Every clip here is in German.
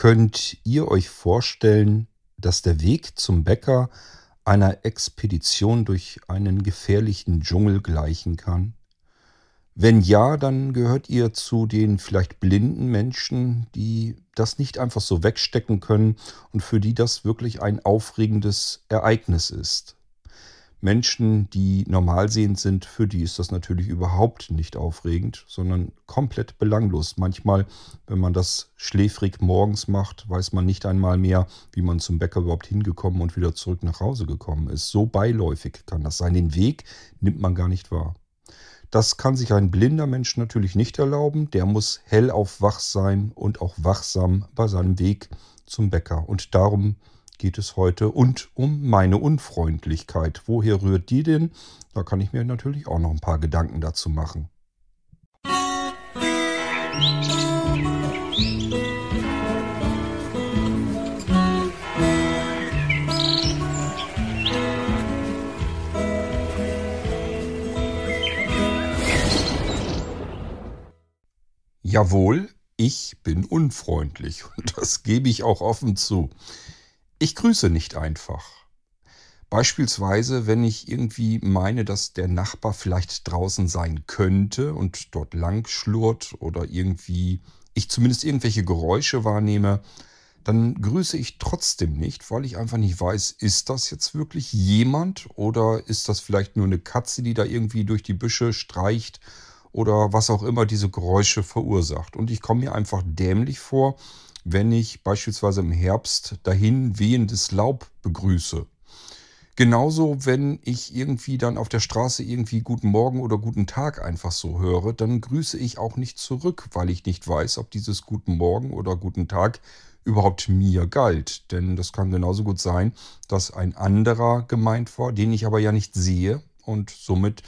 Könnt ihr euch vorstellen, dass der Weg zum Bäcker einer Expedition durch einen gefährlichen Dschungel gleichen kann? Wenn ja, dann gehört ihr zu den vielleicht blinden Menschen, die das nicht einfach so wegstecken können und für die das wirklich ein aufregendes Ereignis ist. Menschen, die normalsehend sind, für die ist das natürlich überhaupt nicht aufregend, sondern komplett belanglos. Manchmal, wenn man das schläfrig morgens macht, weiß man nicht einmal mehr, wie man zum Bäcker überhaupt hingekommen und wieder zurück nach Hause gekommen ist. So beiläufig kann das sein. Den Weg nimmt man gar nicht wahr. Das kann sich ein blinder Mensch natürlich nicht erlauben. Der muss hellauf wach sein und auch wachsam bei seinem Weg zum Bäcker. Und darum geht es heute und um meine Unfreundlichkeit. Woher rührt die denn? Da kann ich mir natürlich auch noch ein paar Gedanken dazu machen. Jawohl, ich bin unfreundlich und das gebe ich auch offen zu. Ich grüße nicht einfach. Beispielsweise, wenn ich irgendwie meine, dass der Nachbar vielleicht draußen sein könnte und dort lang schlurrt oder irgendwie ich zumindest irgendwelche Geräusche wahrnehme, dann grüße ich trotzdem nicht, weil ich einfach nicht weiß, ist das jetzt wirklich jemand oder ist das vielleicht nur eine Katze, die da irgendwie durch die Büsche streicht oder was auch immer diese Geräusche verursacht. Und ich komme mir einfach dämlich vor, wenn ich beispielsweise im Herbst dahin wehendes Laub begrüße. Genauso, wenn ich irgendwie dann auf der Straße irgendwie Guten Morgen oder Guten Tag einfach so höre, dann grüße ich auch nicht zurück, weil ich nicht weiß, ob dieses Guten Morgen oder Guten Tag überhaupt mir galt. Denn das kann genauso gut sein, dass ein anderer gemeint war, den ich aber ja nicht sehe und somit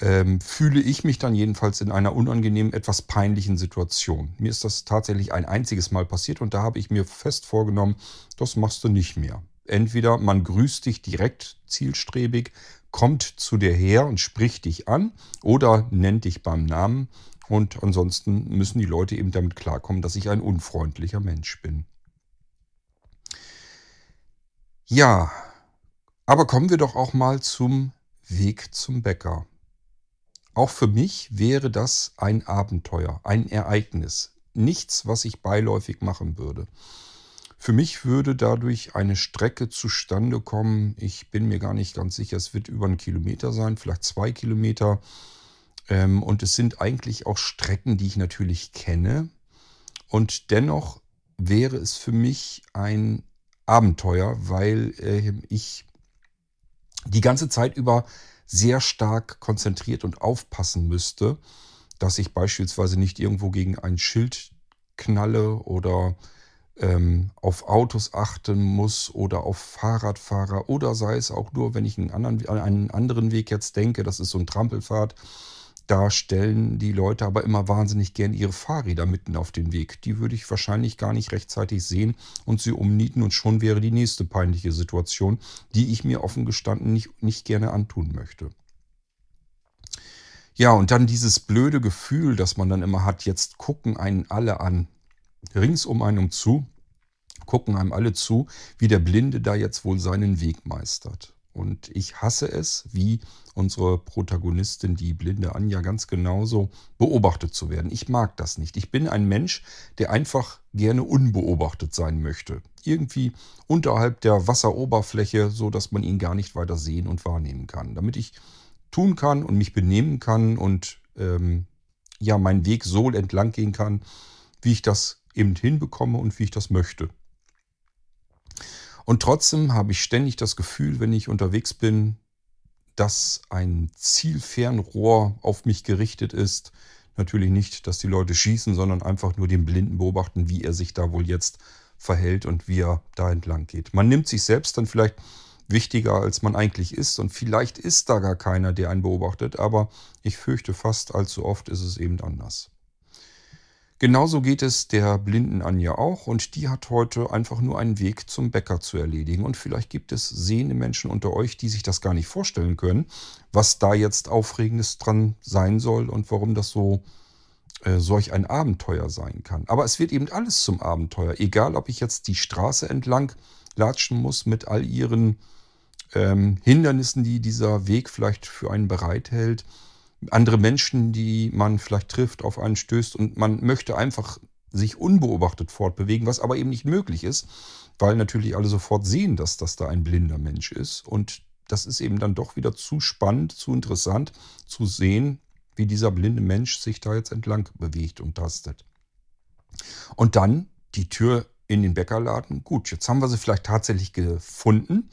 ähm, fühle ich mich dann jedenfalls in einer unangenehmen, etwas peinlichen Situation. Mir ist das tatsächlich ein einziges Mal passiert und da habe ich mir fest vorgenommen, das machst du nicht mehr. Entweder man grüßt dich direkt zielstrebig, kommt zu dir her und spricht dich an oder nennt dich beim Namen und ansonsten müssen die Leute eben damit klarkommen, dass ich ein unfreundlicher Mensch bin. Ja, aber kommen wir doch auch mal zum Weg zum Bäcker. Auch für mich wäre das ein Abenteuer, ein Ereignis. Nichts, was ich beiläufig machen würde. Für mich würde dadurch eine Strecke zustande kommen. Ich bin mir gar nicht ganz sicher, es wird über einen Kilometer sein, vielleicht zwei Kilometer. Ähm, und es sind eigentlich auch Strecken, die ich natürlich kenne. Und dennoch wäre es für mich ein Abenteuer, weil äh, ich die ganze Zeit über sehr stark konzentriert und aufpassen müsste, dass ich beispielsweise nicht irgendwo gegen ein Schild knalle oder ähm, auf Autos achten muss oder auf Fahrradfahrer oder sei es auch nur, wenn ich einen anderen, einen anderen Weg jetzt denke, das ist so ein Trampelfahrt, da stellen die Leute aber immer wahnsinnig gern ihre Fahrräder mitten auf den Weg. Die würde ich wahrscheinlich gar nicht rechtzeitig sehen und sie umnieten und schon wäre die nächste peinliche Situation, die ich mir offen gestanden nicht, nicht gerne antun möchte. Ja, und dann dieses blöde Gefühl, das man dann immer hat, jetzt gucken einen alle an, rings um einen zu, gucken einem alle zu, wie der Blinde da jetzt wohl seinen Weg meistert. Und ich hasse es, wie unsere Protagonistin, die blinde Anja, ganz genauso beobachtet zu werden. Ich mag das nicht. Ich bin ein Mensch, der einfach gerne unbeobachtet sein möchte. Irgendwie unterhalb der Wasseroberfläche, so dass man ihn gar nicht weiter sehen und wahrnehmen kann. Damit ich tun kann und mich benehmen kann und ähm, ja, meinen Weg so entlang gehen kann, wie ich das eben hinbekomme und wie ich das möchte. Und trotzdem habe ich ständig das Gefühl, wenn ich unterwegs bin, dass ein Zielfernrohr auf mich gerichtet ist. Natürlich nicht, dass die Leute schießen, sondern einfach nur den Blinden beobachten, wie er sich da wohl jetzt verhält und wie er da entlang geht. Man nimmt sich selbst dann vielleicht wichtiger, als man eigentlich ist. Und vielleicht ist da gar keiner, der einen beobachtet, aber ich fürchte fast allzu oft ist es eben anders. Genauso geht es der blinden Anja auch und die hat heute einfach nur einen Weg zum Bäcker zu erledigen. Und vielleicht gibt es sehende Menschen unter euch, die sich das gar nicht vorstellen können, was da jetzt Aufregendes dran sein soll und warum das so äh, solch ein Abenteuer sein kann. Aber es wird eben alles zum Abenteuer. Egal, ob ich jetzt die Straße entlang latschen muss mit all ihren ähm, Hindernissen, die dieser Weg vielleicht für einen bereithält. Andere Menschen, die man vielleicht trifft, auf einen stößt und man möchte einfach sich unbeobachtet fortbewegen, was aber eben nicht möglich ist, weil natürlich alle sofort sehen, dass das da ein blinder Mensch ist. Und das ist eben dann doch wieder zu spannend, zu interessant zu sehen, wie dieser blinde Mensch sich da jetzt entlang bewegt und tastet. Und dann die Tür in den Bäckerladen. Gut, jetzt haben wir sie vielleicht tatsächlich gefunden,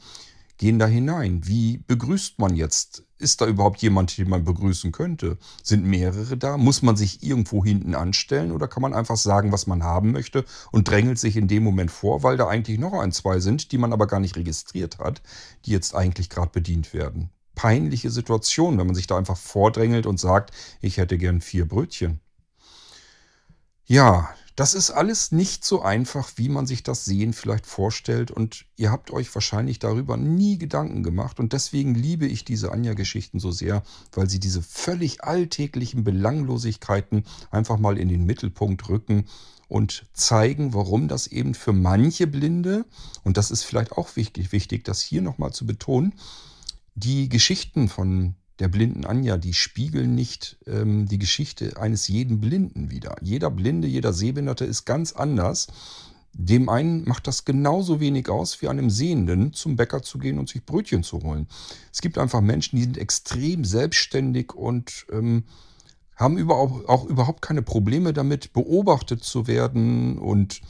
gehen da hinein. Wie begrüßt man jetzt? Ist da überhaupt jemand, den man begrüßen könnte? Sind mehrere da? Muss man sich irgendwo hinten anstellen oder kann man einfach sagen, was man haben möchte und drängelt sich in dem Moment vor, weil da eigentlich noch ein, zwei sind, die man aber gar nicht registriert hat, die jetzt eigentlich gerade bedient werden? Peinliche Situation, wenn man sich da einfach vordrängelt und sagt, ich hätte gern vier Brötchen. Ja, das ist alles nicht so einfach, wie man sich das Sehen vielleicht vorstellt. Und ihr habt euch wahrscheinlich darüber nie Gedanken gemacht. Und deswegen liebe ich diese Anja-Geschichten so sehr, weil sie diese völlig alltäglichen Belanglosigkeiten einfach mal in den Mittelpunkt rücken und zeigen, warum das eben für manche Blinde, und das ist vielleicht auch wichtig, wichtig das hier nochmal zu betonen, die Geschichten von der blinden Anja, die spiegeln nicht ähm, die Geschichte eines jeden Blinden wider. Jeder Blinde, jeder Sehbehinderte ist ganz anders. Dem einen macht das genauso wenig aus, wie einem Sehenden zum Bäcker zu gehen und sich Brötchen zu holen. Es gibt einfach Menschen, die sind extrem selbstständig und ähm, haben überhaupt, auch überhaupt keine Probleme damit, beobachtet zu werden und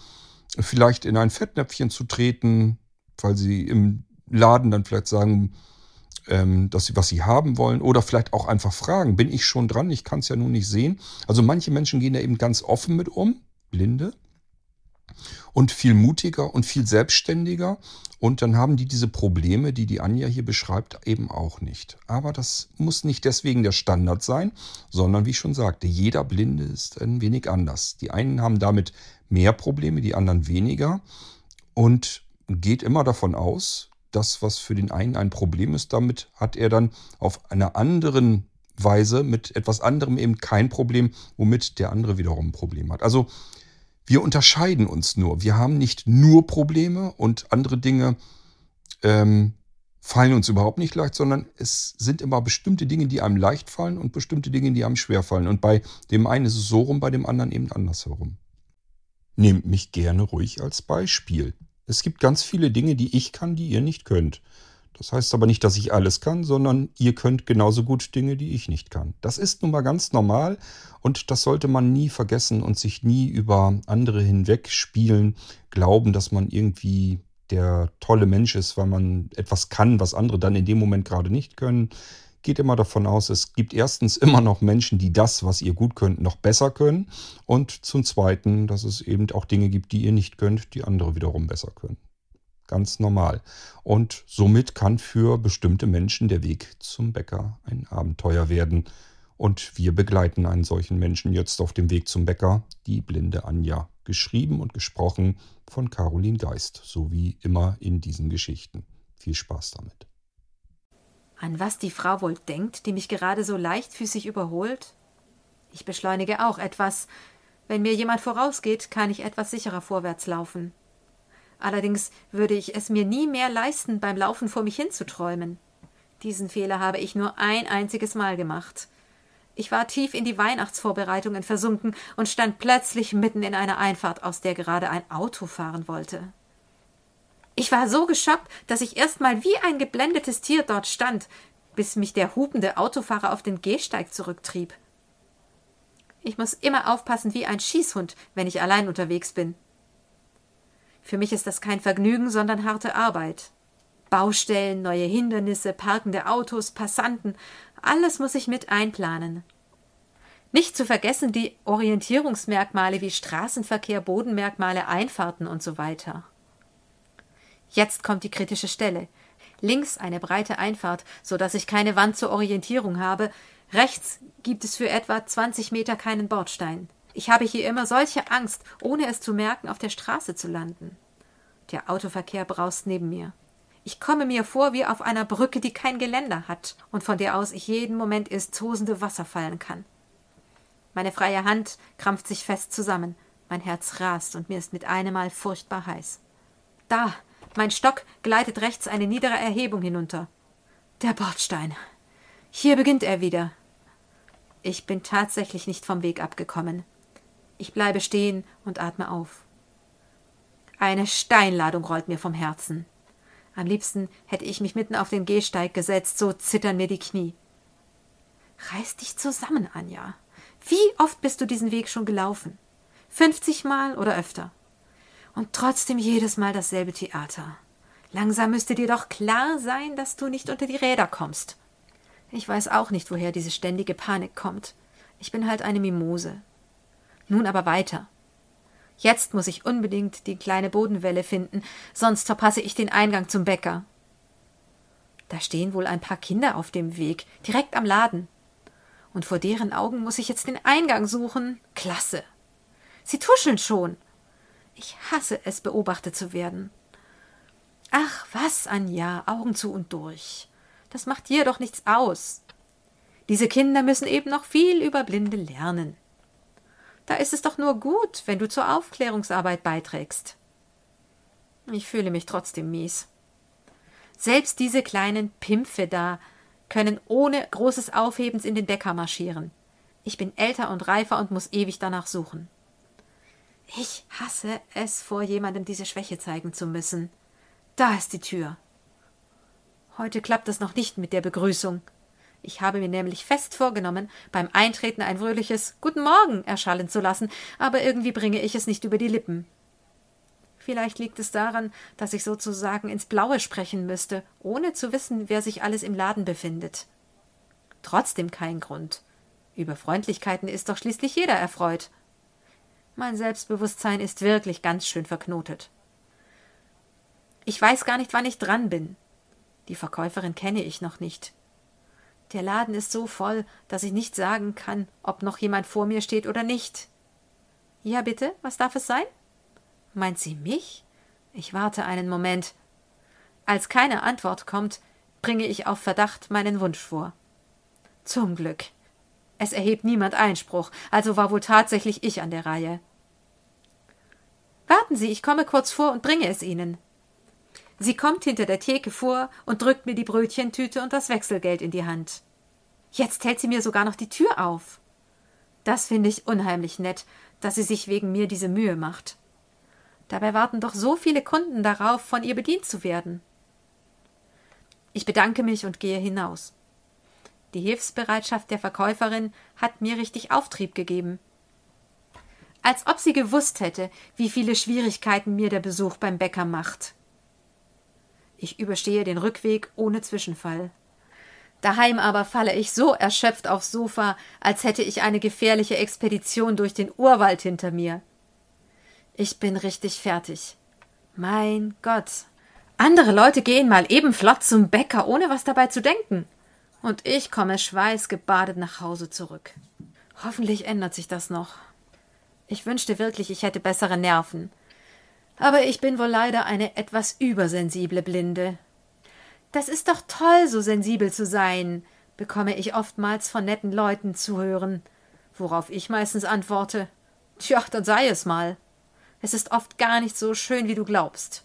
vielleicht in ein Fettnäpfchen zu treten, weil sie im Laden dann vielleicht sagen, ähm, sie, was sie haben wollen oder vielleicht auch einfach fragen, bin ich schon dran? Ich kann es ja nun nicht sehen. Also manche Menschen gehen da eben ganz offen mit um, Blinde, und viel mutiger und viel selbstständiger. Und dann haben die diese Probleme, die die Anja hier beschreibt, eben auch nicht. Aber das muss nicht deswegen der Standard sein, sondern wie ich schon sagte, jeder Blinde ist ein wenig anders. Die einen haben damit mehr Probleme, die anderen weniger. Und geht immer davon aus, das, was für den einen ein Problem ist, damit hat er dann auf einer anderen Weise mit etwas anderem eben kein Problem, womit der andere wiederum ein Problem hat. Also wir unterscheiden uns nur. Wir haben nicht nur Probleme und andere Dinge ähm, fallen uns überhaupt nicht leicht, sondern es sind immer bestimmte Dinge, die einem leicht fallen und bestimmte Dinge, die einem schwer fallen. Und bei dem einen ist es so rum, bei dem anderen eben andersherum. Nehmt mich gerne ruhig als Beispiel. Es gibt ganz viele Dinge, die ich kann, die ihr nicht könnt. Das heißt aber nicht, dass ich alles kann, sondern ihr könnt genauso gut Dinge, die ich nicht kann. Das ist nun mal ganz normal und das sollte man nie vergessen und sich nie über andere hinweg spielen, glauben, dass man irgendwie der tolle Mensch ist, weil man etwas kann, was andere dann in dem Moment gerade nicht können geht immer davon aus, es gibt erstens immer noch Menschen, die das, was ihr gut könnt, noch besser können. Und zum Zweiten, dass es eben auch Dinge gibt, die ihr nicht könnt, die andere wiederum besser können. Ganz normal. Und somit kann für bestimmte Menschen der Weg zum Bäcker ein Abenteuer werden. Und wir begleiten einen solchen Menschen jetzt auf dem Weg zum Bäcker, die blinde Anja. Geschrieben und gesprochen von Caroline Geist, so wie immer in diesen Geschichten. Viel Spaß damit. An was die Frau wohl denkt, die mich gerade so leichtfüßig überholt? Ich beschleunige auch etwas. Wenn mir jemand vorausgeht, kann ich etwas sicherer vorwärts laufen. Allerdings würde ich es mir nie mehr leisten, beim Laufen vor mich hinzuträumen. Diesen Fehler habe ich nur ein einziges Mal gemacht. Ich war tief in die Weihnachtsvorbereitungen versunken und stand plötzlich mitten in einer Einfahrt, aus der gerade ein Auto fahren wollte. Ich war so geschockt, dass ich erst mal wie ein geblendetes Tier dort stand, bis mich der hupende Autofahrer auf den Gehsteig zurücktrieb. Ich muss immer aufpassen wie ein Schießhund, wenn ich allein unterwegs bin. Für mich ist das kein Vergnügen, sondern harte Arbeit. Baustellen, neue Hindernisse, parkende Autos, Passanten, alles muss ich mit einplanen. Nicht zu vergessen die Orientierungsmerkmale wie Straßenverkehr, Bodenmerkmale, Einfahrten und so weiter. Jetzt kommt die kritische Stelle. Links eine breite Einfahrt, so dass ich keine Wand zur Orientierung habe. Rechts gibt es für etwa 20 Meter keinen Bordstein. Ich habe hier immer solche Angst, ohne es zu merken, auf der Straße zu landen. Der Autoverkehr braust neben mir. Ich komme mir vor wie auf einer Brücke, die kein Geländer hat und von der aus ich jeden Moment ins tosende Wasser fallen kann. Meine freie Hand krampft sich fest zusammen. Mein Herz rast und mir ist mit einem Mal furchtbar heiß. Da, mein Stock gleitet rechts eine niedere Erhebung hinunter. Der Bordstein. Hier beginnt er wieder. Ich bin tatsächlich nicht vom Weg abgekommen. Ich bleibe stehen und atme auf. Eine Steinladung rollt mir vom Herzen. Am liebsten hätte ich mich mitten auf den Gehsteig gesetzt, so zittern mir die Knie. Reiß dich zusammen, Anja. Wie oft bist du diesen Weg schon gelaufen? Fünfzig Mal oder öfter? Und trotzdem jedes Mal dasselbe Theater. Langsam müsste dir doch klar sein, dass du nicht unter die Räder kommst. Ich weiß auch nicht, woher diese ständige Panik kommt. Ich bin halt eine Mimose. Nun aber weiter. Jetzt muss ich unbedingt die kleine Bodenwelle finden, sonst verpasse ich den Eingang zum Bäcker. Da stehen wohl ein paar Kinder auf dem Weg, direkt am Laden. Und vor deren Augen muss ich jetzt den Eingang suchen. Klasse. Sie tuscheln schon. Ich hasse es, beobachtet zu werden. Ach, was, Anja, Augen zu und durch. Das macht dir doch nichts aus. Diese Kinder müssen eben noch viel über Blinde lernen. Da ist es doch nur gut, wenn du zur Aufklärungsarbeit beiträgst. Ich fühle mich trotzdem mies. Selbst diese kleinen Pimpfe da können ohne großes Aufhebens in den Bäcker marschieren. Ich bin älter und reifer und muss ewig danach suchen. Ich hasse es, vor jemandem diese Schwäche zeigen zu müssen. Da ist die Tür. Heute klappt es noch nicht mit der Begrüßung. Ich habe mir nämlich fest vorgenommen, beim Eintreten ein fröhliches Guten Morgen erschallen zu lassen, aber irgendwie bringe ich es nicht über die Lippen. Vielleicht liegt es daran, dass ich sozusagen ins Blaue sprechen müsste, ohne zu wissen, wer sich alles im Laden befindet. Trotzdem kein Grund. Über Freundlichkeiten ist doch schließlich jeder erfreut. Mein Selbstbewusstsein ist wirklich ganz schön verknotet. Ich weiß gar nicht, wann ich dran bin. Die Verkäuferin kenne ich noch nicht. Der Laden ist so voll, dass ich nicht sagen kann, ob noch jemand vor mir steht oder nicht. Ja, bitte, was darf es sein? Meint sie mich? Ich warte einen Moment. Als keine Antwort kommt, bringe ich auf Verdacht meinen Wunsch vor. Zum Glück. Es erhebt niemand Einspruch, also war wohl tatsächlich ich an der Reihe. Warten Sie, ich komme kurz vor und bringe es Ihnen. Sie kommt hinter der Theke vor und drückt mir die Brötchentüte und das Wechselgeld in die Hand. Jetzt hält sie mir sogar noch die Tür auf. Das finde ich unheimlich nett, dass sie sich wegen mir diese Mühe macht. Dabei warten doch so viele Kunden darauf, von ihr bedient zu werden. Ich bedanke mich und gehe hinaus. Die Hilfsbereitschaft der Verkäuferin hat mir richtig Auftrieb gegeben. Als ob sie gewusst hätte, wie viele Schwierigkeiten mir der Besuch beim Bäcker macht. Ich überstehe den Rückweg ohne Zwischenfall. Daheim aber falle ich so erschöpft aufs Sofa, als hätte ich eine gefährliche Expedition durch den Urwald hinter mir. Ich bin richtig fertig. Mein Gott. Andere Leute gehen mal eben flott zum Bäcker, ohne was dabei zu denken. Und ich komme schweißgebadet nach Hause zurück. Hoffentlich ändert sich das noch. Ich wünschte wirklich, ich hätte bessere Nerven. Aber ich bin wohl leider eine etwas übersensible Blinde. Das ist doch toll, so sensibel zu sein, bekomme ich oftmals von netten Leuten zu hören, worauf ich meistens antworte Tja, dann sei es mal. Es ist oft gar nicht so schön, wie du glaubst.